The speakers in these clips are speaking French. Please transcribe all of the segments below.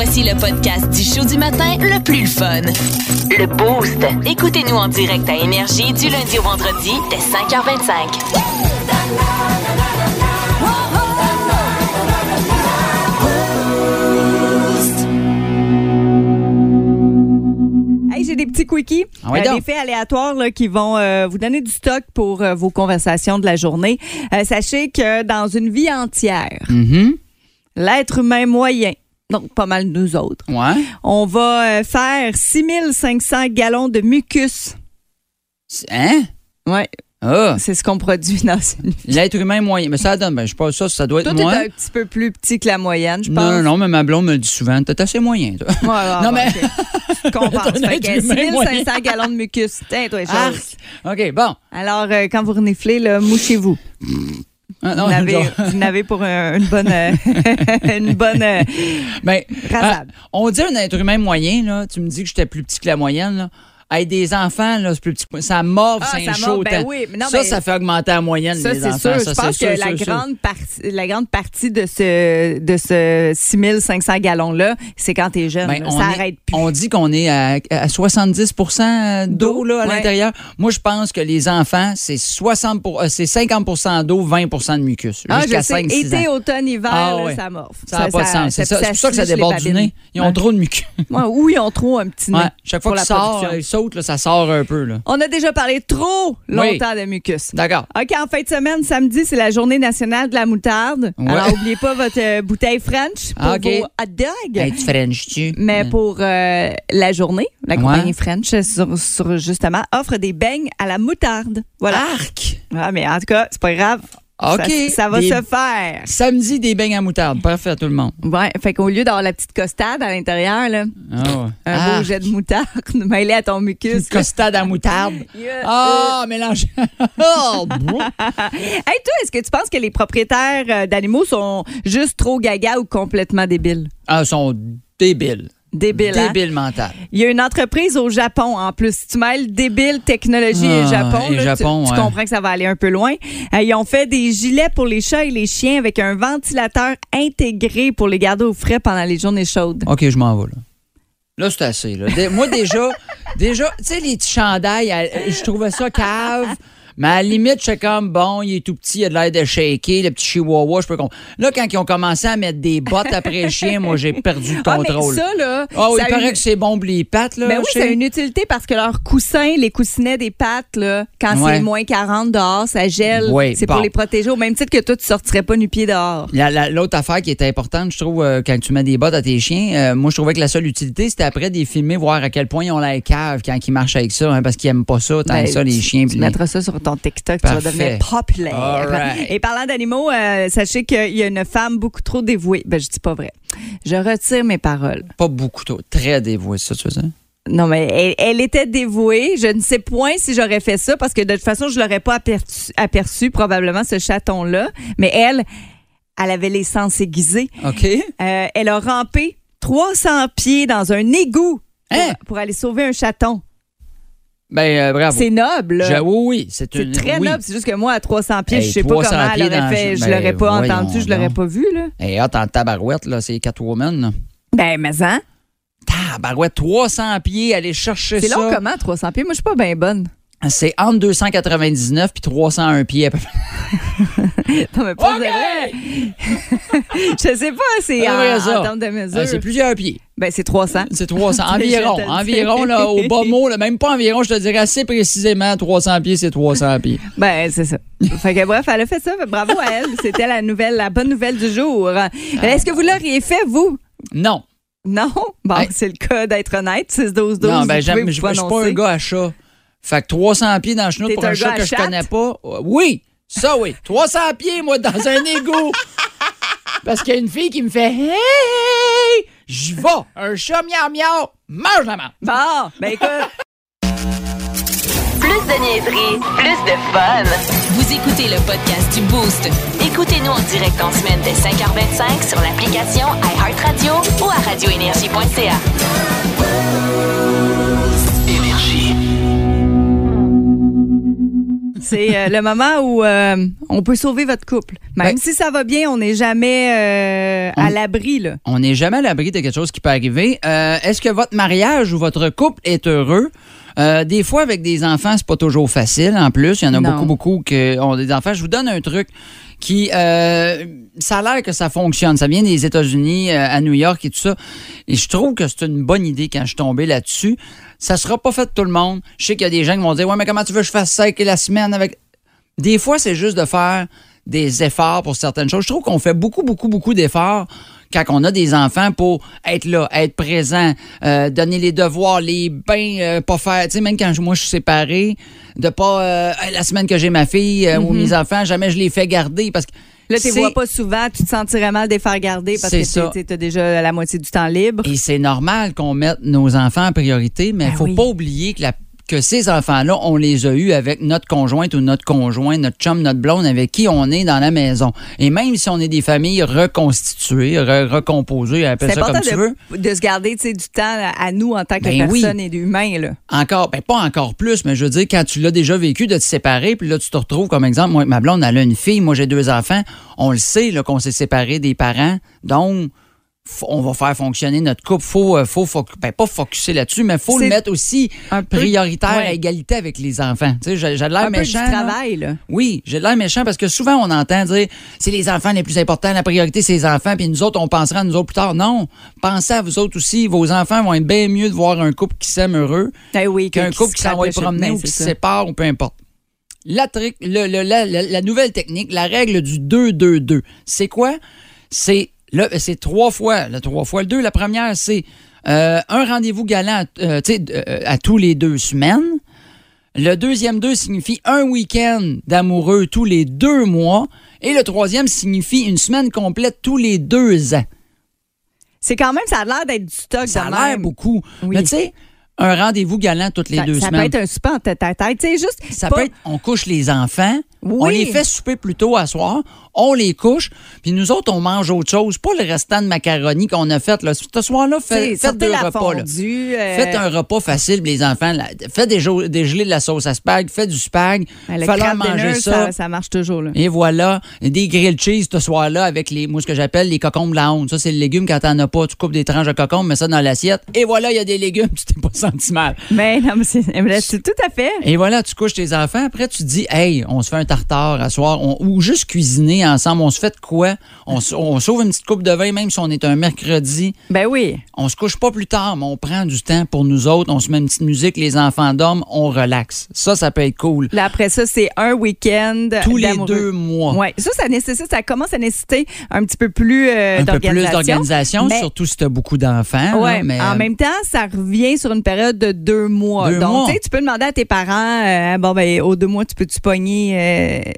Voici le podcast du show du matin le plus fun. Le Boost. Écoutez-nous en direct à Énergie du lundi au vendredi dès 5h25. Hey, j'ai des petits quickies, Ah ouais euh, donc. des faits aléatoires là, qui vont euh, vous donner du stock pour euh, vos conversations de la journée. Euh, sachez que dans une vie entière, Mhm. l'être humain moyen, donc pas mal nous autres, Ouais. on va euh, faire 6500 gallons de mucus. Hein? Ouais, Ah. c'est ce qu'on produit dans une. L'être humain moyen. Mais ça donne, ben, je pas, ça, ça doit être Toi, t'es un petit peu plus petit que la moyenne, je pense. Non, non, non, mais ma blonde me le dit souvent. T'es assez moyen, toi. Ouais, ouais, Non, mais- ok. Je compense. Fait que être humain 6500 gallons de mucus. Tiens, toi, chose. OK, bon. Alors, euh, quand vous reniflez, là, mouchez-vous. Ah, non, vous n'avez pour un- une bonne, euh, une bonne euh, Ben, ah, on dit un être humain moyen, là. Tu me dis que j'étais plus petit que la moyenne, là. Hey, des enfants, là, c'est plus petit. Ça morve, Ah, c'est ça chaud. ben oui, non, ça, ben, ça fait augmenter la moyenne Ça, c'est enfants. sûr. Ça, Je pense que sûr, la, sûr, sûr. grande partie, la grande partie de ce, de ce 6500 gallons-là, c'est quand t'es jeune. Ben, ça est- arrête plus. On dit qu'on est à, à 70% d'eau là, à Ouais. l'intérieur. Moi, je pense que les enfants, c'est 60 pour- euh, c'est 50% d'eau, 20% de mucus. Ah, Jusqu'à je sais. 5 6 Été, ans. automne, hiver, Ah, là, ouais. ça morve. Ça n'a pas de sens. C'est pour ça que ça déborde du nez. Ils ont trop de mucus. Ou ils ont trop un petit nez. Chaque fois qu'ils sortent, là, ça sort un peu. Là. On a déjà parlé trop longtemps de mucus. D'accord. OK, en fin de semaine, samedi, c'est la journée nationale de la moutarde. Ouais. Alors, n'oubliez pas votre euh, bouteille French pour Ah, vos hot dogs. Hey, tu French-tu? Mais pour euh, la journée, la Ouais. compagnie French, sur, sur, justement, offre des beignes à la moutarde. Voilà. Arc! Ah, mais en tout cas, c'est pas grave. OK. Ça, ça va Des- se faire. Samedi, des beignes à moutarde. Parfait à tout le monde. Ouais, fait qu'au lieu d'avoir la petite costade à l'intérieur, là, Ah, un Ah, beau jet de moutarde mêlé à ton Une mucus. costade à moutarde. Yeah. Ah, mélange. oh, bon. Hey, toi, est-ce que tu penses que les propriétaires euh, d'animaux sont juste trop gaga ou complètement débiles? Ah, ils sont débiles. Hein? Débiles mentales. Il y a une entreprise au Japon en plus. Si tu mêles débile, technologie et Ah, Japon, et là, Japon, tu, ouais. comprends que ça va aller un peu loin. Euh, ils ont fait des gilets pour les chats et les chiens avec un ventilateur intégré pour les garder au frais pendant les journées chaudes. OK, je m'en vais, là. Là, c'est assez. Là. Moi, déjà, déjà, tu sais, les petits chandails, euh, je trouvais ça cave. Mais à la limite, je suis comme, bon, il est tout petit, il a de l'air de shaker, le petit chihuahua, je peux comprendre. Là, quand ils ont commencé à mettre des bottes après chien, moi, j'ai perdu le Ah, mais contrôle. ça, là. Ah oui, ça il paraît une- que c'est bon pour les pattes, là. Ben oui, sais. une utilité parce que leurs coussins, les coussinets des pattes, là, quand Ouais. c'est moins 40 dehors, ça gèle. Oui, c'est bon. pour les protéger au même titre que toi, tu sortirais pas nu pied dehors. La- la- L'autre affaire qui est importante, je trouve, euh, quand tu mets des bottes à tes chiens, euh, moi, je trouvais que la seule utilité, c'était après des filmer, voir à quel point ils ont la cave quand ils marchent avec ça, hein, parce qu'ils aiment pas ça, tant Ben, que ça, les chiens. Tu les- mettras ça sur ton TikTok, tu Parfait. vas devenir populaire. Right. Et parlant d'animaux, euh, sachez qu'il y a une femme beaucoup trop dévouée. Ben, je dis pas vrai. Je retire mes paroles. Pas beaucoup, trop, très dévoué, ça, tu veux dire? Non, mais elle, elle était dévouée. Je ne sais point si j'aurais fait ça parce que de toute façon, je l'aurais pas aperçu, aperçu, probablement, ce chaton-là. Mais elle, elle avait les sens aiguisés. OK. Euh, elle a rampé 300 pieds dans un égout pour, Hein? pour aller sauver un chaton. Ben, euh, bravo. C'est noble. là. Je- oui, oui, c'est C'est une. très oui. noble. C'est juste que moi, à 300 pieds, Hey, je sais pas 300 comment elle pieds aurait dans- fait. Je ben, l'aurais pas voyons entendu, je l'aurais donc. pas vu, là. Hey, hâte en tabarouette, là, c'est Catwoman. là. Ben, mais hein? Tabarouette, 300 pieds, aller chercher C'est ça. long comment, 300 pieds? Moi, je suis pas bien bonne. C'est entre 299 puis 301 pieds à peu près. Non, mais pas je sais pas, c'est Ah, en, en termes de mesure. Ah, c'est plusieurs pieds. Ben, c'est 300. C'est 300. Je environ. Environ, là, au bas mot, là, même pas environ, je te dirais assez précisément, 300 pieds, c'est 300 pieds. Ben, c'est ça. fait que bref, elle a fait ça. Bravo à elle. C'était la nouvelle, la bonne nouvelle du jour. Ah. Est-ce que vous l'auriez fait, vous? Non. Non? Bon, Hey. c'est le cas d'être honnête. 6-12-12. non, ben, je suis pas un gars à chat. Fait que 300 pieds dans le chenoute T'es pour un un chat que je connais pas. euh, Oui, ça oui. 300 pieds, moi, dans un égout. Parce qu'il y a une fille qui me fait Hey! J'y vais. Un chat miau miau. Mange la main. Bon, ben écoute. Plus de niaiserie, plus de fun. Vous écoutez le podcast du Boost. Écoutez-nous en direct en semaine dès 5h25 sur l'application iHeartRadio ou à radioénergie.ca. C'est euh, le moment où euh, on peut sauver votre couple. Même Ben- si ça va bien, on n'est jamais euh, à l'abri. là. On n'est jamais à l'abri de quelque chose qui peut arriver. Est-ce que votre mariage ou votre couple est heureux? Des fois, avec des enfants, c'est pas toujours facile. En plus, il y en a Non. beaucoup, beaucoup qui ont des enfants. Je vous donne un truc qui, euh, ça a l'air que ça fonctionne. Ça vient des États-Unis, euh, à New York et tout ça. Et je trouve que c'est une bonne idée quand je suis tombé là-dessus. Ça sera pas fait de tout le monde. Je sais qu'il y a des gens qui vont dire, ouais, mais comment tu veux que je fasse ça avec la semaine avec? Des fois, c'est juste de faire des efforts pour certaines choses. Je trouve qu'on fait beaucoup, beaucoup, beaucoup d'efforts quand on a des enfants pour être là, être présent, euh, donner les devoirs, les bains, euh, pas faire. Tu sais, même quand je- moi je suis séparé, de pas euh, la semaine que j'ai ma fille ou mes enfants, jamais je les fais garder parce que. Là, tu vois pas souvent, tu te sentirais mal de les faire garder parce que tu as déjà la moitié du temps libre. Et c'est normal qu'on mette nos enfants en priorité, mais il Ben faut oui. pas oublier que, la- que ces enfants-là, on les a eus avec notre conjointe ou notre conjoint, notre chum, notre blonde, avec qui on est dans la maison. Et même si on est des familles reconstituées, re- recomposées, appelle ça comme tu veux, de, de se garder du temps à nous en tant que Ben oui. personne et d'humain. là. encore, ben pas encore plus, mais je veux dire, quand tu l'as déjà vécu de te séparer, puis là, tu te retrouves comme exemple, moi, ma blonde, elle a une fille, moi, j'ai deux enfants, on le sait, là, qu'on s'est séparés des parents, donc, on va faire fonctionner notre couple. Faut, euh, faut, foc- ben, pas focuser là-dessus, mais faut le mettre aussi un peu- prioritaire à égalité avec les enfants. Tu sais, j'ai j'ai de l'air Un peu du méchant. là. travail. Là. Oui, j'ai de l'air méchant parce que souvent on entend dire c'est les enfants les plus importants, la priorité c'est les enfants, puis nous autres on pensera à nous autres plus tard. Non, pensez à vous autres aussi. Vos enfants vont être bien mieux de voir un couple qui s'aime heureux Ben oui, qu'un couple qui s'en va promener ou qui se sépare ou peu importe. La, le- le- la, la- la nouvelle technique, la règle du 2-2-2, c'est quoi? C'est c'est trois fois, le trois fois le deux. La première, c'est euh, un rendez-vous galant euh, euh, à tous les deux semaines. Le deuxième deux signifie un week-end d'amoureux tous les deux mois. Et le troisième signifie une semaine complète tous les deux ans. C'est quand même, ça a l'air d'être du stock. Ça a l'air beaucoup. Oui. Mais tu sais, un rendez-vous galant toutes les Ça, deux ça semaines. peut être un super en tête à tête. Tu sais, juste. Ça pas- peut être, on couche les enfants, Oui. on les fait souper plus tôt à soir, on les couche, puis nous autres, on mange autre chose. Pas le restant de macaroni qu'on a fait. Là. Ce soir-là, fait, faites deux repas. là. fondue. euh, Faites un repas facile, les enfants. là. Faites des, jo- dégeler de la sauce à spag, faites du spag, faites-leur crab manger ça. ça. ça marche toujours. Là. Et voilà, des grilled cheese ce soir-là avec les, moi, ce que j'appelle les cocombes de la honte. Ça, c'est le légume quand t'en as pas. Tu coupes des tranches de cocombes, mets ça dans l'assiette. Et voilà, il y a des légumes, tu t'es pas senti mal. Mais non, mais c'est mais c'est tout à fait. Et voilà, tu couches tes enfants. Après, tu te dis, hey, on se fait un tartare à soir. On- ou juste cuisiner ensemble. On se fait de quoi? On, sauve une petite coupe de vin, même si on est un mercredi. Ben oui. On se couche pas plus tard, mais on prend du temps pour nous autres. On se met une petite musique, les enfants dorment, on relaxe. Ça, ça peut être cool. Là, après ça, c'est un week-end. Tous les deux mois. Ouais. Ça, ça nécessite, ça commence à nécessiter un petit peu plus euh, un peu plus d'organisation. d'organisation, Mais- surtout si tu as beaucoup d'enfants. Là, mais, en euh, même temps, ça revient sur une période de deux mois. Deux Donc, mois. tu sais, tu peux demander à tes parents, euh, bon, ben, aux deux mois, tu peux-tu pogner.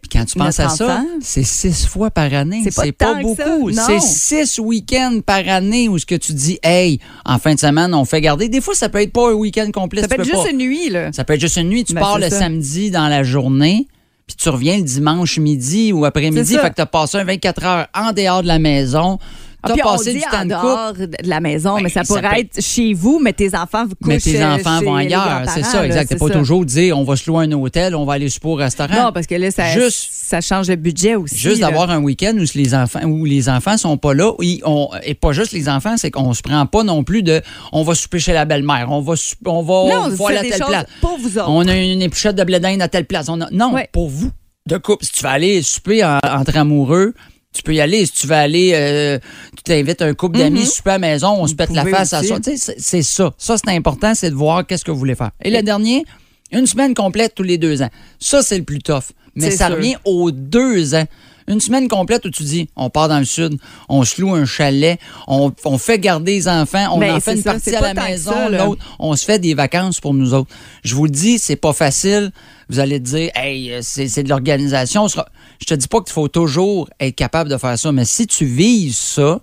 Puis quand tu penses à ça, c'est six fois par année. C'est pas beaucoup. C'est six week-ends par année où ce que tu dis, hey, en fin de semaine, on fait garder. Des fois, ça peut être pas un week-end complet. ça peut être juste pas. une nuit, là. Ça peut être juste une nuit. Tu Ben, pars le ça. samedi dans la journée, puis tu reviens le dimanche midi ou après-midi. Fait que tu as passé un 24 heures en dehors de la maison. Ah, puis on passé dit du temps en de couple. dehors de la maison, Ben, mais ça ça pourrait peut être chez vous, mais tes enfants vous couchent Mais tes enfants chez vont ailleurs. C'est ça, exact. c'est pas ça. toujours dire on va se louer un hôtel, on va aller au restaurant. Non, parce que là, ça, Juste- ça change le budget aussi. Juste d'avoir un week-end où les enfants où les enfants sont pas là, ils- on- et pas juste les enfants, c'est qu'on se prend pas non plus de on va souper chez la belle-mère, on va on va Non, voir à telle place. pour vous autres. On a une épluchette de blé d'Inde à telle place. On a- non, Ouais. pour vous de couple. Si tu vas aller souper en- entre amoureux, tu peux y aller. Si tu veux aller, euh, tu t'invites un couple d'amis souper à la maison, on se pète la face à soi. C'est- ça. Ça, c'est important, c'est de voir qu'est-ce que vous voulez faire. Et le dernier, une semaine complète tous les deux ans. Ça, c'est le plus tough. Mais ça sûr. revient aux deux ans. Une semaine complète où tu dis, on part dans le sud, on se loue un chalet, on, on fait garder les enfants, on Ben, en fait une ça, partie à la maison, l'autre, on se fait des vacances pour nous autres. Je vous le dis, c'est pas facile. Vous allez dire, hey, euh, c'est c'est de l'organisation. Je te dis pas qu'il faut toujours être capable de faire ça, mais si tu vises ça,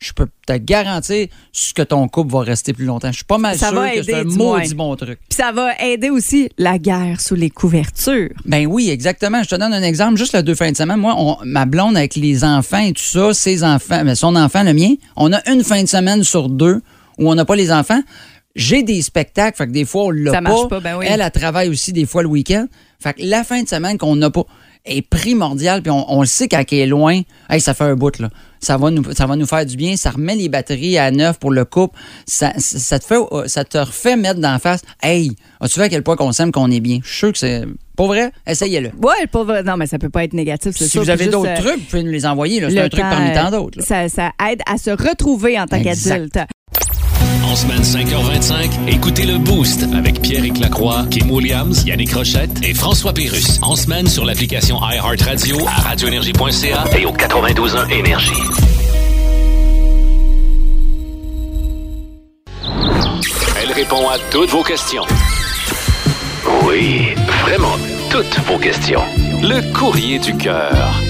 je peux te garantir que ton couple va rester plus longtemps. Je suis pas mal Ça sûr va que c'est un maudit bon truc. Puis ça va aider aussi la guerre sous les couvertures. Ben oui, exactement. Je te donne un exemple. Juste le deux fins de semaine, moi, on- ma blonde avec les enfants et tout ça, ses enfants, mais son enfant, le mien, on a une fin de semaine sur deux où on n'a pas les enfants. J'ai des spectacles, fait que des fois, on l'a Ça pas. marche pas, ben oui. Elle, elle travaille aussi des fois le week-end. Fait que la fin de semaine qu'on n'a pas est primordiale, puis on, on le sait quand elle est loin. Hey, ça fait un bout, là. Ça va, nous, ça va nous faire du bien. Ça remet les batteries à neuf pour le couple. Ça, ça, te, fait, ça te refait mettre d'en face. Hey, as-tu vu à quel point qu'on s'aime, qu'on est bien? Je suis sûr que c'est. Pour vrai, essayez-le. Ouais, pour vrai. Non, mais ça peut pas être négatif, Si sûr. vous avez d'autres euh, trucs, vous pouvez nous les envoyer. C'est un truc parmi tant d'autres. Ça, ça aide à se retrouver en tant qu'adulte. En semaine 5h25, écoutez le Boost avec Pierre Lacroix, Kim Williams, Yannick Rochette et François Pérus. En semaine sur l'application iHeartRadio à radioénergie.ca et au 92.1 Énergie. Elle répond à toutes vos questions. Oui, vraiment toutes vos questions. Le courrier du cœur.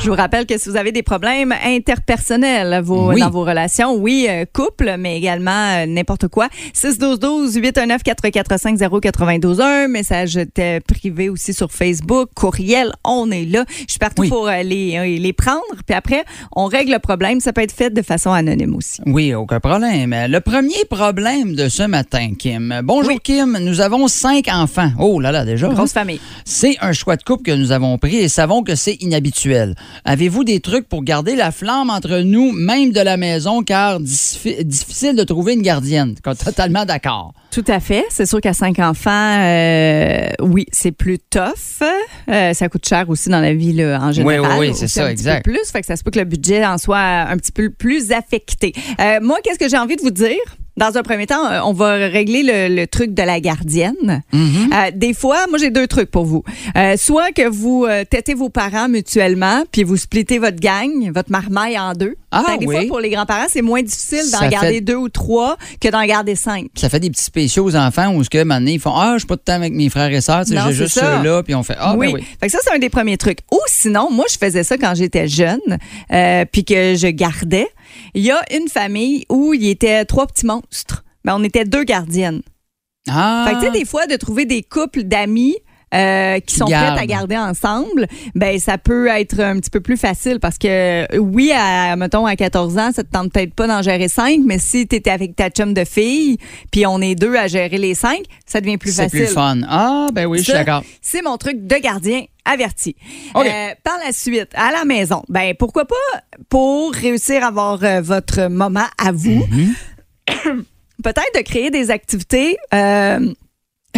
Je vous rappelle que si vous avez des problèmes interpersonnels vos- Oui. dans vos relations, oui, euh, couple, mais également euh, n'importe quoi, 612-12-819-445-0921, message privé aussi sur Facebook, courriel, on est là. Je suis partout Oui. pour euh, les, euh, les prendre, puis après, on règle le problème. Ça peut être fait de façon anonyme aussi. Oui, aucun problème. Le premier problème de ce matin, Kim. Bonjour, Oui. Kim. Nous avons cinq enfants. Oh là là, déjà. Grosse hein? famille. C'est un choix de couple que nous avons pris et savons que c'est inhabituel. Avez-vous des trucs pour garder la flamme entre nous, même de la maison, car diffi- difficile de trouver une gardienne? Totalement d'accord. Tout à fait. C'est sûr qu'à cinq enfants, euh, oui, c'est plus tough. Euh, ça coûte cher aussi dans la vie là, en général. Oui, oui, oui, c'est ça, exact. plus, fait que ça se peut que le budget en soit un petit peu plus affecté. Euh, moi, qu'est-ce que j'ai envie de vous dire? Dans un premier temps, euh, on va régler le, le truc de la gardienne. Mm-hmm. Euh, des fois, moi, j'ai deux trucs pour vous. Euh, soit que vous têtez vos parents mutuellement, puis vous splittez votre gang, votre marmaille en deux. Ah, que des oui. fois, pour les grands-parents, c'est moins difficile d'en garder fait- deux ou trois que d'en garder cinq. Ça fait des petits spéciaux aux enfants où, ce que, maintenant, ils font Ah, je suis pas de temps avec mes frères et sœurs, j'ai c'est juste ça. ceux-là, puis on fait Ah, oui. ben oui. Fait que ça, c'est un des premiers trucs. Ou sinon, moi, je faisais ça quand j'étais jeune, euh, puis que je gardais. Il y a une famille où il y était trois petits monstres. Mais on était deux gardiennes. Ah, Fait que, tu sais, des fois, de trouver des couples d'amis euh, qui sont Garde. prêts à garder ensemble, ben ça peut être un petit peu plus facile parce que oui, à, mettons à 14 ans, ça te tente peut-être pas d'en gérer cinq, mais si tu étais avec ta chum de fille, puis on est deux à gérer les cinq, ça devient plus c'est facile. plus fun. Ah, ben oui, je suis d'accord. C'est mon truc de gardien averti. Euh, par la suite, à la maison, ben pourquoi pas pour réussir à avoir euh, votre moment à vous, Mm-hmm. peut-être de créer des activités. Euh,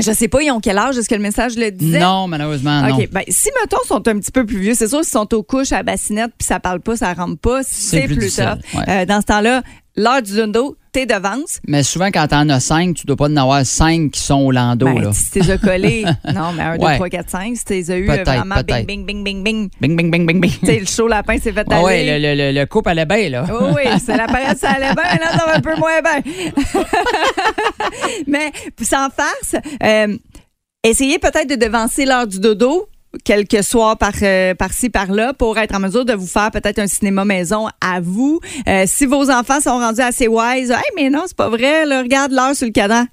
je sais pas, ils ont quel âge? Est-ce que le message le disait? Non, malheureusement, non. OK. Ben, si, mettons, ils sont un petit peu plus vieux, c'est sûr, s'ils sont aux couches à la bassinette puis ça parle pas, ça rentre pas, c'est plus plus, difficile, tough. ouais. Euh, dans ce temps-là, l'heure du dondo, t'es devance. Mais souvent, quand t'en as cinq, tu dois pas en avoir cinq qui sont au landau, Ben, là. si t'es collé, non, mais un, deux, trois, quatre, cinq, si t'es eu vraiment bing, bing, bing, bing, bing. Bing, bing, bing, bing, bing. Tu sais, le chaud lapin s'est fait Ah aller. le, le, le, le couple allait bien, là. Oh oui, c'est la période, ça allait bien, là, ça va un peu moins bien. Mais sans farce, euh, essayez peut-être de devancer l'heure du dodo quelques soirs par, euh, par-ci, par-là, pour être en mesure de vous faire peut-être un cinéma maison à vous. Euh, si vos enfants sont rendus assez wise, hey, mais non, c'est pas vrai, là, regarde l'heure sur le cadran.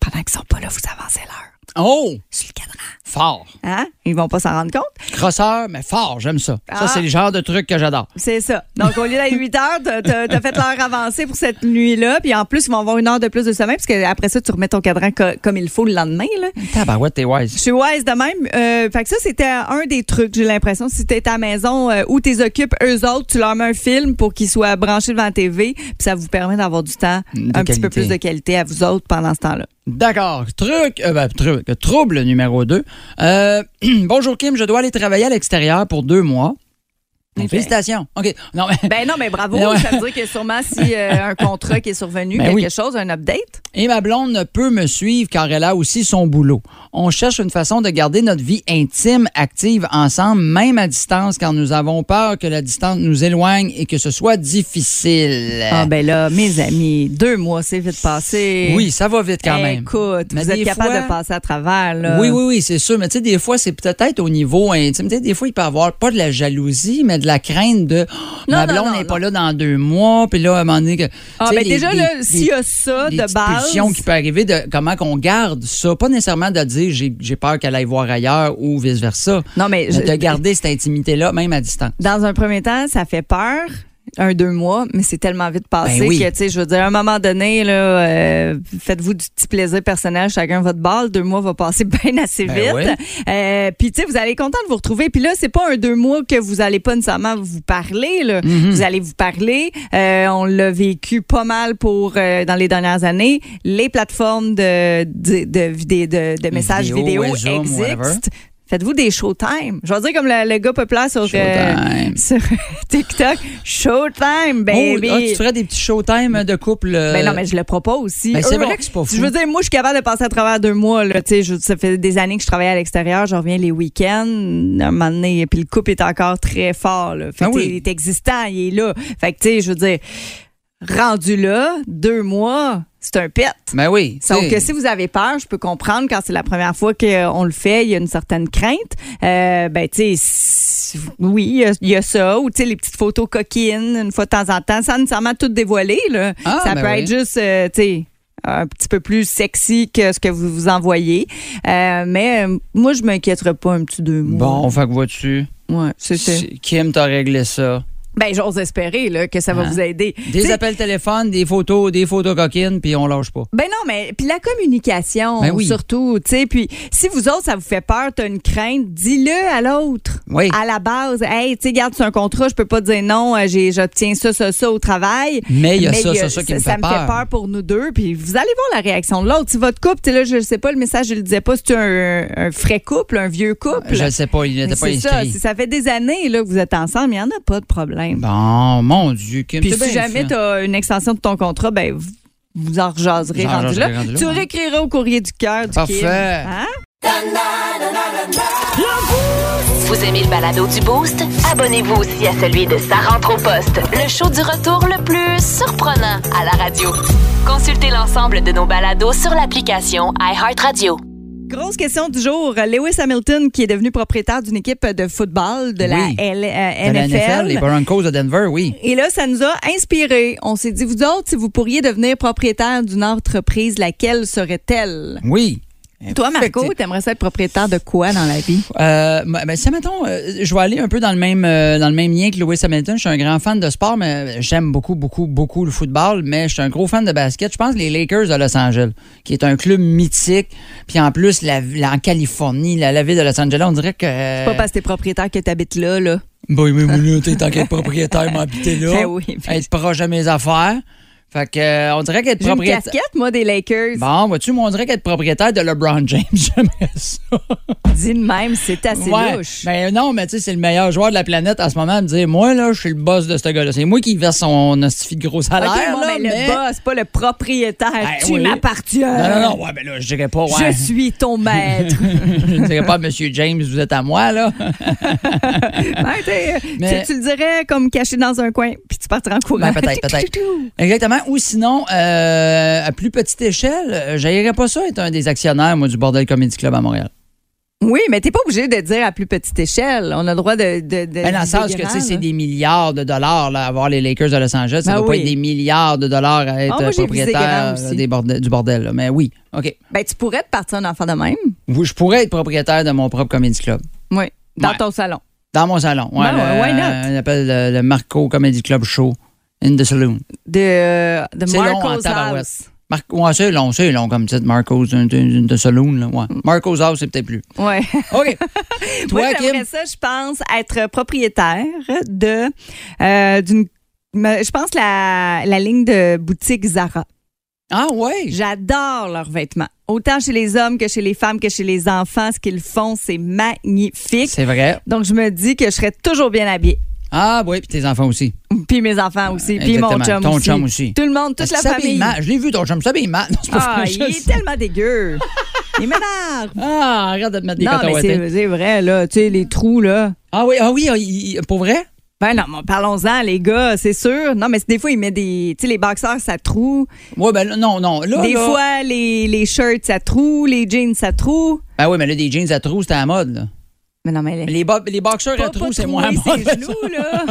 Pendant qu'ils sont pas là, vous avancez l'heure Oh, sur le cadran. fort. Hein? Ils vont pas s'en rendre compte? Crosseur, mais fort, j'aime ça. Ah. Ça, c'est le genre de truc que j'adore. C'est ça. Donc, au lieu d'être 8 heures, t'as- t'as fait l'heure avancée pour cette nuit-là. Puis en plus, ils vont avoir une heure de plus de sommeil, parce que après ça, tu remets ton cadran co- comme il faut le lendemain. Là. Tabarouette, t'es Je wise. suis wise de même. Euh, fait que ça, c'était un des trucs, j'ai l'impression. Si t'es à la maison euh, où t'es occupes, eux autres, tu leur mets un film pour qu'ils soient branchés devant la TV, puis ça vous permet d'avoir du temps, De un petit peu plus de qualité à vous autres pendant ce temps-là. D'accord. Truc, euh, ben, truc, trouble numéro 2. bonjour Kim, je dois aller travailler à l'extérieur pour deux mois. Félicitations. OK. Non, mais, Ben non, mais bravo. Ouais. Ça veut dire que sûrement si euh, un contrat qui est survenu, Ben quelque oui. chose, un update. Et ma blonde ne peut me suivre car elle a aussi son boulot. On cherche une façon de garder notre vie intime active ensemble, même à distance, car nous avons peur que la distance nous éloigne et que ce soit difficile. Ah ben là, mes amis, deux mois, c'est vite passé. oui, ça va vite quand même. Écoute, Mais vous êtes capable fois- de passer à travers, là. Oui, oui, oui, c'est sûr. Mais tu sais, des fois, c'est peut-être au niveau intime. Des fois, il peut y avoir pas de la jalousie, mais de la crainte de oh, Non, ma blonde n'est pas là dans deux mois, puis là, à un moment donné, que, Ah, ben les- déjà, les- là, les- s'il y a ça des de base. qui peut arriver de comment qu'on garde ça. Pas nécessairement de dire j'ai j'ai peur qu'elle aille voir ailleurs ou vice-versa. Non, mais Mais je- de garder cette intimité-là, même à distance. dans un premier temps, ça fait peur. Un, deux mois, mais c'est tellement vite passé Ben oui. que, tu sais, je veux dire, à un moment donné, là, euh, faites-vous du petit plaisir personnel, chacun votre balle. Deux mois va passer bien assez Ben vite. oui. Euh, Puis, tu sais, vous allez être content de vous retrouver. Puis là, c'est pas un deux mois que vous allez pas nécessairement vous parler. Là. Mhm. Vous allez vous parler. Euh, on l'a vécu pas mal pour dans les dernières années. Les plateformes de, de, de, vidé- de, de messages Vidéo, ouais, existent. Faites-vous des showtime. Je vais dire comme le, le gars populaire sur, euh, Showtime. sur TikTok. Showtime, Oh, baby. ah, tu ferais des petits showtime de couple. euh, Ben non, mais je le propose aussi. Ben, c'est Eux, vrai que c'est pas fou. Je veux dire, moi, je suis capable de passer à travers deux mois. Là, Tu sais, je- ça fait des années que je travaille à l'extérieur. Je reviens les week-ends. Un moment donné, puis le couple est encore très fort. Là. Fait Ah que, oui. Il est existant, il est là. Fait que, tu sais, je veux dire, rendu là, deux mois, c'est un pet. Ben oui. Donc, que si vous avez peur, je peux comprendre quand c'est la première fois qu'on le fait, il y a une certaine crainte. Euh, ben, tu sais, oui, il y a- il y, a ça. Ou, tu sais, les petites photos coquines, une fois de temps en temps, sans nécessairement tout dévoiler. Là. Ah, ça ben peut oui. être juste, euh, tu sais, un petit peu plus sexy que ce que vous vous envoyez. Euh, mais moi, je m'inquiéterais pas un petit deux mois. Bon, fait que vois-tu. Ouais, c'est ça. Kim t'a réglé ça. Ben, j'ose espérer là, que ça va Hein? vous aider. Des T'sais, appels téléphone, des photos, des photos coquines, puis on lâche pas. Ben non, mais puis la communication, Ben oui. surtout, tu sais, puis si vous autres, ça vous fait peur, t'as une crainte, dis-le à l'autre. Oui. À la base, hey, tu sais, garde, c'est un contrat, je peux pas dire non, euh, j'ai, j'obtiens ça, ça, ça au travail. Mais il y a ça, ça, ça qui me fait me peur. fait peur pour nous deux, puis vous allez voir la réaction de l'autre. Si votre couple, tu sais, là, je sais pas, le message, je le disais pas, c'est un, un frais couple, un vieux couple. Je ne sais pas, il n'était pas c'est ça, inscrit. si ça fait des années là, que vous êtes ensemble, il n'y en a pas de problème. Bon, mon Dieu, Kim, Puis si bien jamais tu as une extension de ton contrat, ben vous, vous en rejaserez Vous en rendu là. rejaserez rendu là, Tu ouais. réécriras au courrier du cœur du Parfait. Kim. Hein? Vous aimez le balado du Boost? Abonnez-vous aussi à celui de Sa rentre au poste, le show du retour le plus surprenant à la radio. Consultez l'ensemble de nos balados sur l'application iHeartRadio. Grosse question du jour. Lewis Hamilton, qui est devenu propriétaire d'une équipe de football de la Oui. L- euh, De la NFL. les Broncos de Denver, oui. Et là, ça nous a inspiré. On s'est dit, vous autres, si vous pourriez devenir propriétaire d'une entreprise, laquelle serait-elle? Oui. Toi, Marco, t'aimerais ça être propriétaire de quoi dans la vie? Euh, ben, si, mettons, euh, je vais aller un peu dans le même euh, dans le même lien que Lewis Hamilton. Je suis un grand fan de sport, mais j'aime beaucoup, beaucoup, beaucoup le football. Mais je suis un gros fan de basket. Je pense les Lakers de Los Angeles, qui est un club mythique. Puis en plus, la, la- en Californie, la, la ville de Los Angeles, on dirait que. C'est pas parce que t'es propriétaire que t'habites là, là. Bon, oui, mais là, t'es tant qu'être propriétaire, m'habiter là. Ben oui, ben- Être proche de mes affaires. Fait que, euh, on dirait qu'être J'ai une propriétaire. casquette, moi, des Lakers. Bon, vois-tu, moi, on dirait qu'être propriétaire de LeBron James, j'aimerais ça. Dis de même, c'est assez Ouais. louche. Ben non, mais tu sais, c'est le meilleur joueur de la planète en ce moment. à Me dire, moi, là, je suis le boss de ce gars-là. C'est moi qui verse son hostifie de gros salaire. OK, bon, là, mais mais- le boss, pas le propriétaire. Ben tu oui. m'appartiens. Non, non, non, ouais, ben là, je dirais pas, ouais. Je suis ton maître. je ne dirais pas, Monsieur James, vous êtes à moi, là. Mais- tu, tu le dirais comme caché dans un coin, puis tu partiras en courant. Ben, peut-être, peut-être. Exactement. Ou sinon, euh, à plus petite échelle, euh, j'aillerais pas ça être un des actionnaires, moi, du Bordel Comedy Club à Montréal. Oui, mais t'es pas obligé de dire à plus petite échelle. On a le droit de. de, de Ben, dans le sens que, tu sais, grand, c'est des milliards de dollars, là, avoir les Lakers de Los Angeles. Ça Ben doit pas être des milliards de dollars à être Ah, moi, visé propriétaire des bordels- du bordel. là. Mais oui, OK. Ben, tu pourrais te partir un enfant de même. Oui, Je pourrais être propriétaire de mon propre Comedy Club. Oui. Dans Ouais. ton salon. Dans mon salon. Ouais, Ben le- why not? On appelle le, le Marco Comedy Club Show in the Saloon. De, de C'est long en Marco's. House. Mar ouais, c'est long, c'est long comme titre, Marco's in, in the Saloon. Là, ouais. Marco's House, c'est peut-être plus. Ouais. OK. Toi, Moi, Kim? j'aimerais ça, je pense, être propriétaire de euh, d'une. Je pense la, la ligne de boutique Zara. Ah, ouais? J'adore leurs vêtements. Autant chez les hommes que chez les femmes que chez les enfants. Ce qu'ils font, c'est magnifique. C'est vrai. Donc, je me dis que je serais toujours bien habillée. Ah, oui, puis tes enfants aussi. Puis mes enfants aussi. Puis mon chum Ton aussi. chum aussi. Tout le monde, toute la famille. Je l'ai vu, ton chum s'habille mal. Non, c'est pas Ah, il est tellement dégueu. Il m'énerve. Ah, arrête de te mettre des Non, mais c'est vrai, là. Tu sais, les trous, là. Ah oui, ah oui, ah, il- pour vrai? Ben non, parlons-en, les gars, c'est sûr. Non, mais des fois, il met des. Tu sais, les boxeurs, ça troue. Oui, ben non, non. Là, des là- fois, les, les shirts, ça troue. Les jeans, ça troue. Ben oui, mais là, des jeans à trous, c'était à la mode, là. Mais non, mais Les, bo- les boxeurs à trous, c'est moins bon. genoux, là.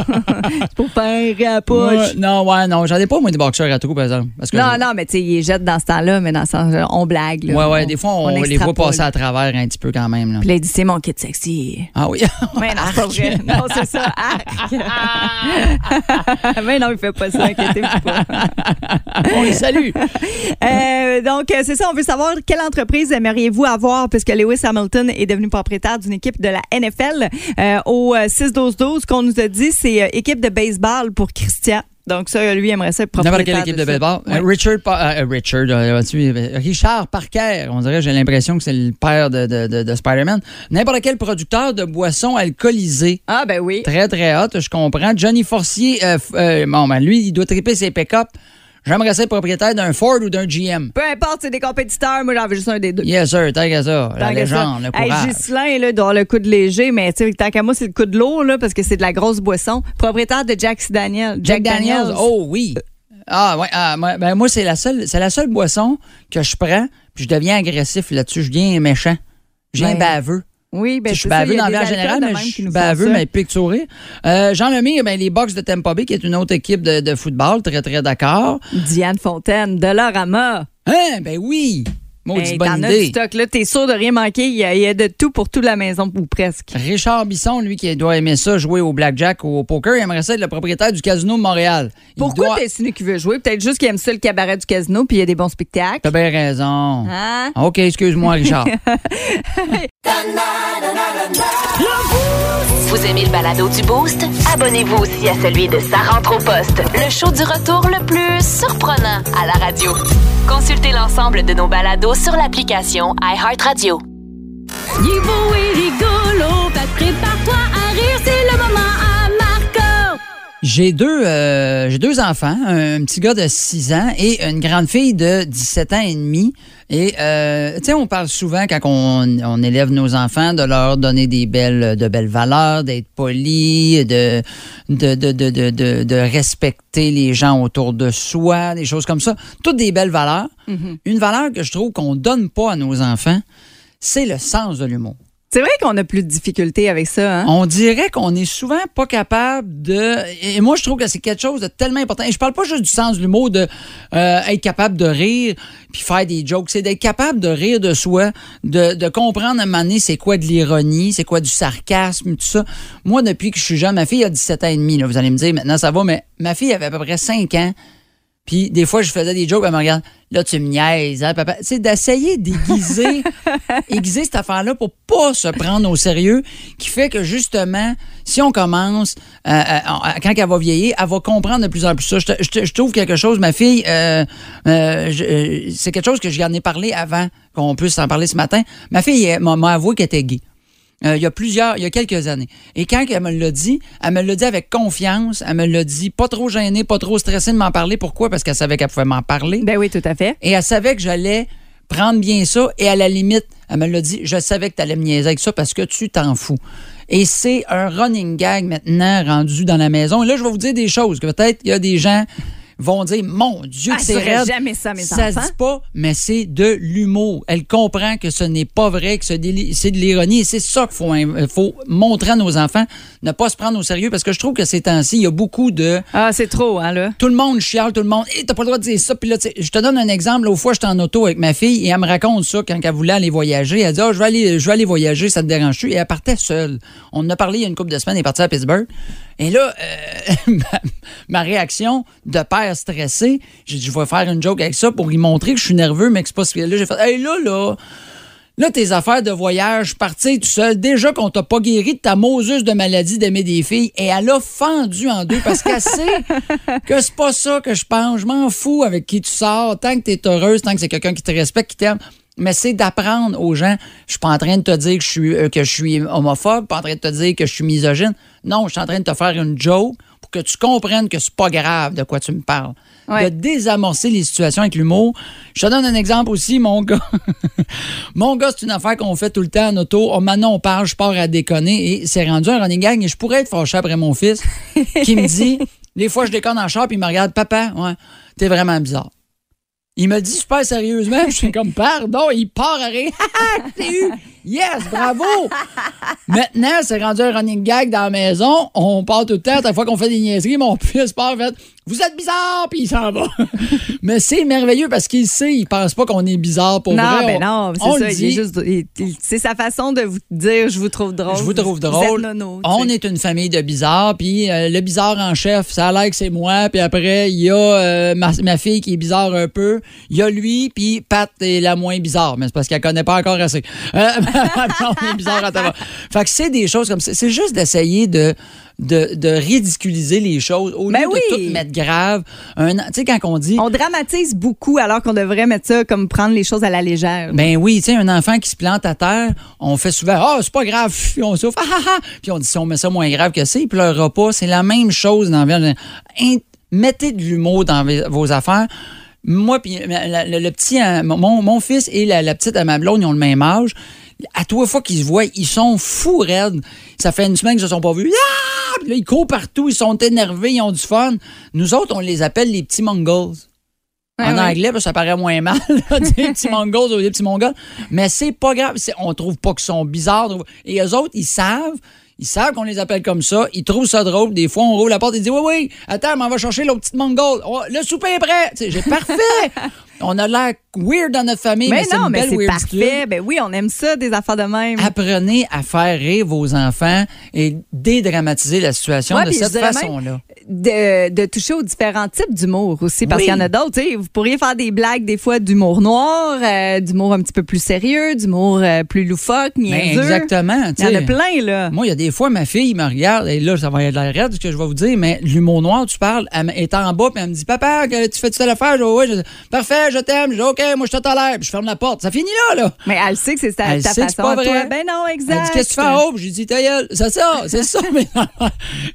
c'est pour faire à poche. Ouais, non, ouais, non, j'en ai pas, moi, des boxeurs à trous, par exemple. Parce que Non, je- non, mais tu sais, ils jettent dans ce temps-là, mais dans ce sens, on blague. Là. Ouais, ouais, des fois, on, les voit passer à travers un petit peu quand même. Là. Puis là, il dit, c'est mon kit sexy. Ah oui. Mais non, c'est pas vrai. Non, c'est ça. Arc. mais non, il fait pas ça, inquiétez-vous pas. on les salue. Euh, donc, euh, c'est ça, on veut savoir quelle entreprise aimeriez-vous avoir puisque Lewis Hamilton est devenu propriétaire d'une équipe de la NFL. Euh, au euh, 6-12-12, ce qu'on nous a dit, c'est euh, équipe de baseball pour Christian. Donc, ça, lui, aimerait ça être N'importe quelle équipe de, baseball. Ouais. Euh, Richard, euh, Richard, euh, euh, Richard Parker, on dirait, j'ai l'impression que c'est le père de, de, de, de Spider-Man. N'importe quel producteur de boissons alcoolisées. Ah, ben oui. Très, très hot, je comprends. Johnny Forcier, euh, euh, bon, ben lui, il doit triper ses pick-up. J'aimerais ça être propriétaire d'un Ford ou d'un GM. Peu importe, c'est des compétiteurs. Moi, j'en veux juste un des deux. Yes, sir, tant qu'à ça. La légende, ça. le Hey, courage. Ghislain, là, doit avoir le coup de léger, mais tu sais, tant qu'à moi, c'est le coup de lourd, là, parce que c'est de la grosse boisson. Propriétaire de Jack Daniel. Jack Daniels. Oh oui. Ah ouais, ah, moi, ben, moi c'est la seule c'est la seule boisson que je prends puis je deviens agressif là-dessus, je deviens méchant. Je viens Ben, baveux. Oui, ben je suis baveux dans la vie en général, mais je suis baveux, mais sourire. Euh, Jean Lemire, ben, les Bucks de Tampa Bay, qui est une autre équipe de, de football, très, très d'accord. Diane Fontaine, Dollarama. Hein, ben oui! Maudite Hey, bonne T'en as du idée. stock, là. T'es sûr de rien manquer. Il y, a, il y a de tout pour toute la maison, ou presque. Richard Bisson, lui, qui doit aimer ça, jouer au blackjack ou au poker, il aimerait ça être le propriétaire du casino de Montréal. Il Pourquoi doit- t'es qu'il veut jouer? Peut-être juste qu'il aime ça, le cabaret du casino, puis il y a des bons spectacles. T'as bien raison. Hein? OK, excuse-moi, Richard. Vous aimez le balado du Boost? Abonnez-vous aussi à celui de Sa rentre au poste, le show du retour le plus surprenant à la radio. Consultez l'ensemble de nos balados sur l'application iHeartRadio. Il est beau et rigolo, prépare-toi à rire, J'ai deux, euh, j'ai deux enfants, un petit gars de 6 ans et une grande fille de 17 ans et demi. Et, euh, tu sais, on parle souvent quand on, on élève nos enfants de leur donner des belles, de belles valeurs, d'être poli, de, de, de, de, de, respecter les gens autour de soi, des choses comme ça. Toutes des belles valeurs. Une valeur que je trouve qu'on donne pas à nos enfants, c'est le sens de l'humour. C'est vrai qu'on a plus de difficultés avec ça, hein? On dirait qu'on est souvent pas capable de. Et moi, je trouve que c'est quelque chose de tellement important. Et je parle pas juste du sens de l'humour, de euh, être capable de rire puis faire des jokes. C'est d'être capable de rire de soi, de, de comprendre à un moment donné c'est quoi de l'ironie, c'est quoi du sarcasme, tout ça. Moi, depuis que je suis jeune, ma fille a 17 ans et demi. Là, vous allez me dire, maintenant ça va, mais ma fille avait à peu près 5 ans. Puis des fois, je faisais des jokes, elle me regarde, là, tu me niaises, hein, papa. C'est d'essayer d'aiguiser, aiguiser cette affaire-là pour pas se prendre au sérieux, qui fait que justement, si on commence, euh, euh, quand elle va vieillir, elle va comprendre de plus en plus ça. Je, te- je te- je trouve quelque chose, ma fille, euh, euh, c'est quelque chose que j'y en ai parlé avant qu'on puisse en parler ce matin. Ma fille m'a avoué qu'elle était gay. Euh, il y a plusieurs, il y a quelques années. Et quand elle me l'a dit, elle me l'a dit avec confiance, elle me l'a dit pas trop gênée, pas trop stressée de m'en parler. Pourquoi? Parce qu'elle savait qu'elle pouvait m'en parler. Ben oui, tout à fait. Et elle savait que j'allais prendre bien ça. Et à la limite, elle me l'a dit, je savais que tu allais me niaiser avec ça parce que tu t'en fous. Et c'est un running gag maintenant rendu dans la maison. Et là, je vais vous dire des choses que peut-être il y a des gens vont dire, mon Dieu, Ah, que c'est raide. jamais ça mes Ça enfants. se dit pas, mais c'est de l'humour. Elle comprend que ce n'est pas vrai, que ce c'est de l'ironie. Et c'est ça qu'il faut, in- faut montrer à nos enfants, ne pas se prendre au sérieux, parce que je trouve que ces temps-ci, il y a beaucoup de Ah, c'est trop, hein, là. tout le monde chiale, tout le monde. Hey, t'as pas le droit de dire ça. Puis là, je te donne un exemple. L'autre fois, j'étais en auto avec ma fille et elle me raconte ça quand elle voulait aller voyager. Elle dit, ah, je vais aller, je vais aller voyager, ça te dérange-tu? Et elle partait seule. On en a parlé il y a une couple de semaines, elle est partie à Pittsburgh. Et là, euh, ma, réaction de père stressé, j'ai dit, je vais faire une joke avec ça pour lui montrer que je suis nerveux, mais que c'est pas ce Là, j'ai fait, hey, là, là, Là, tes affaires de voyage, partir tout seul, déjà qu'on t'a pas guéri de ta moseuse de maladie d'aimer des filles, et elle a fendu en deux parce qu'elle sait que c'est pas ça que je pense. Je m'en fous avec qui tu sors, tant que tu es heureuse, tant que c'est quelqu'un qui te respecte, qui t'aime. Mais c'est d'apprendre aux gens. Je suis pas en train de te dire que je suis, euh, que je suis homophobe, pas en train de te dire que je suis misogyne. Non, je suis en train de te faire une joke pour que tu comprennes que c'est pas grave de quoi tu me parles. Ouais. De désamorcer les situations avec l'humour. Je te donne un exemple aussi, mon gars. mon gars, c'est une affaire qu'on fait tout le temps en auto. Oh, maintenant, on parle, je pars à déconner et c'est rendu un running gang et je pourrais être fâché après mon fils qui me dit, des fois, je déconne en char puis il me regarde, papa, ouais, t'es vraiment bizarre. Il me dit super sérieusement, je suis comme pardon, il part à rire. Yes, bravo! Maintenant, c'est rendu un running gag dans la maison. On part tout le temps. Chaque fois qu'on fait des niaiseries, mon fils part fait Vous êtes bizarre, puis il s'en va. Mais c'est merveilleux parce qu'il sait, il pense pas qu'on est bizarre pour non, vrai. ben On- non, on c'est ça. il est dit. juste- il- il- C'est sa façon de vous dire je vous trouve drôle. Je vous trouve êtes drôle. nono, on sais. est une famille de bizarres, puis euh, le bizarre en chef, ça a l'air que c'est moi, puis après, il y a euh, ma, ma fille qui est bizarre un peu, il y a lui, puis Pat est la moins bizarre, mais c'est parce qu'elle connaît pas encore assez. Euh, on est bizarre à tabac. Fait que c'est des choses comme ça. C'est juste d'essayer de, de, de ridiculiser les choses au lieu Ben de oui. tout mettre grave. Tu sais, quand on dit... On dramatise beaucoup alors qu'on devrait mettre ça comme prendre les choses à la légère. Ben oui, tu sais, un enfant qui se plante à terre, on fait souvent Ah, c'est pas grave, puis on souffre, ah, ah, ah. Puis on dit si on met ça moins grave que c'est, il pleurera pas. C'est la même chose dans la vie. Int- Mettez de l'humour dans vos affaires. Moi, puis le, le petit, euh, mon, mon fils et la, la petite à ma blonde, ils ont le même âge. À trois fois qu'ils se voient, ils sont fous raides. Ça fait une semaine qu'ils se sont pas vus. Ah! Puis là, ils courent partout, ils sont énervés, ils ont du fun. Nous autres, on les appelle les petits Mongols. En Ouais, anglais, ça paraît moins mal, là, des petits mongols ou des petits mongols. Mais c'est pas grave. On trouve pas qu'ils sont bizarres. Et eux autres, ils savent. Ils savent qu'on les appelle comme ça. Ils trouvent ça drôle. Des fois, on roule la porte et dit Oui, oui, attends, mais on va chercher l'autre petite mongole. Oh, le souper est prêt. J'ai parfait. on a l'air weird dans notre famille, mais, mais c'est non, une mais belle parfait. Ben oui, on aime ça, des affaires de même. Apprenez à faire rire vos enfants et dédramatiser la situation Ouais, de cette façon-là. de, de toucher aux différents types d'humour aussi, parce Oui. qu'il y en a d'autres. Vous pourriez faire des blagues des fois d'humour noir, euh, d'humour un petit peu plus sérieux, d'humour euh, plus loufoque, Ben, niaiseux. exactement. Il y en a plein, là. Moi, il y a des fois, ma fille me regarde, et là, ça va être de la raide, ce que je vais vous dire, mais l'humour noir, tu parles, elle est en bas, puis elle me dit, papa, tu fais-tu telle affaire? Je dis, ouais, je- parfait, je t'aime. Je dis, OK, moi, je te tolère. Puis je ferme la porte. Ça finit là, là. Mais elle sait que c'est ta, Elle ta sait que façon c'est pas à toi. vrai. Ben non, exact. Elle dit, qu'est-ce que tu fais en haut? Puis J'ai dit, ta. C'est ça, c'est ça. mais-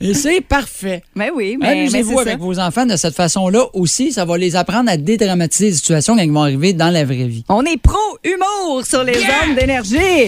et c'est parfait. Ben oui, mais, mais Amusez-vous c'est ça. avec vos enfants de cette façon-là aussi. Ça va les apprendre à dédramatiser les situations quand ils vont arriver dans la vraie vie. On est pro-humour sur les hommes d'énergie.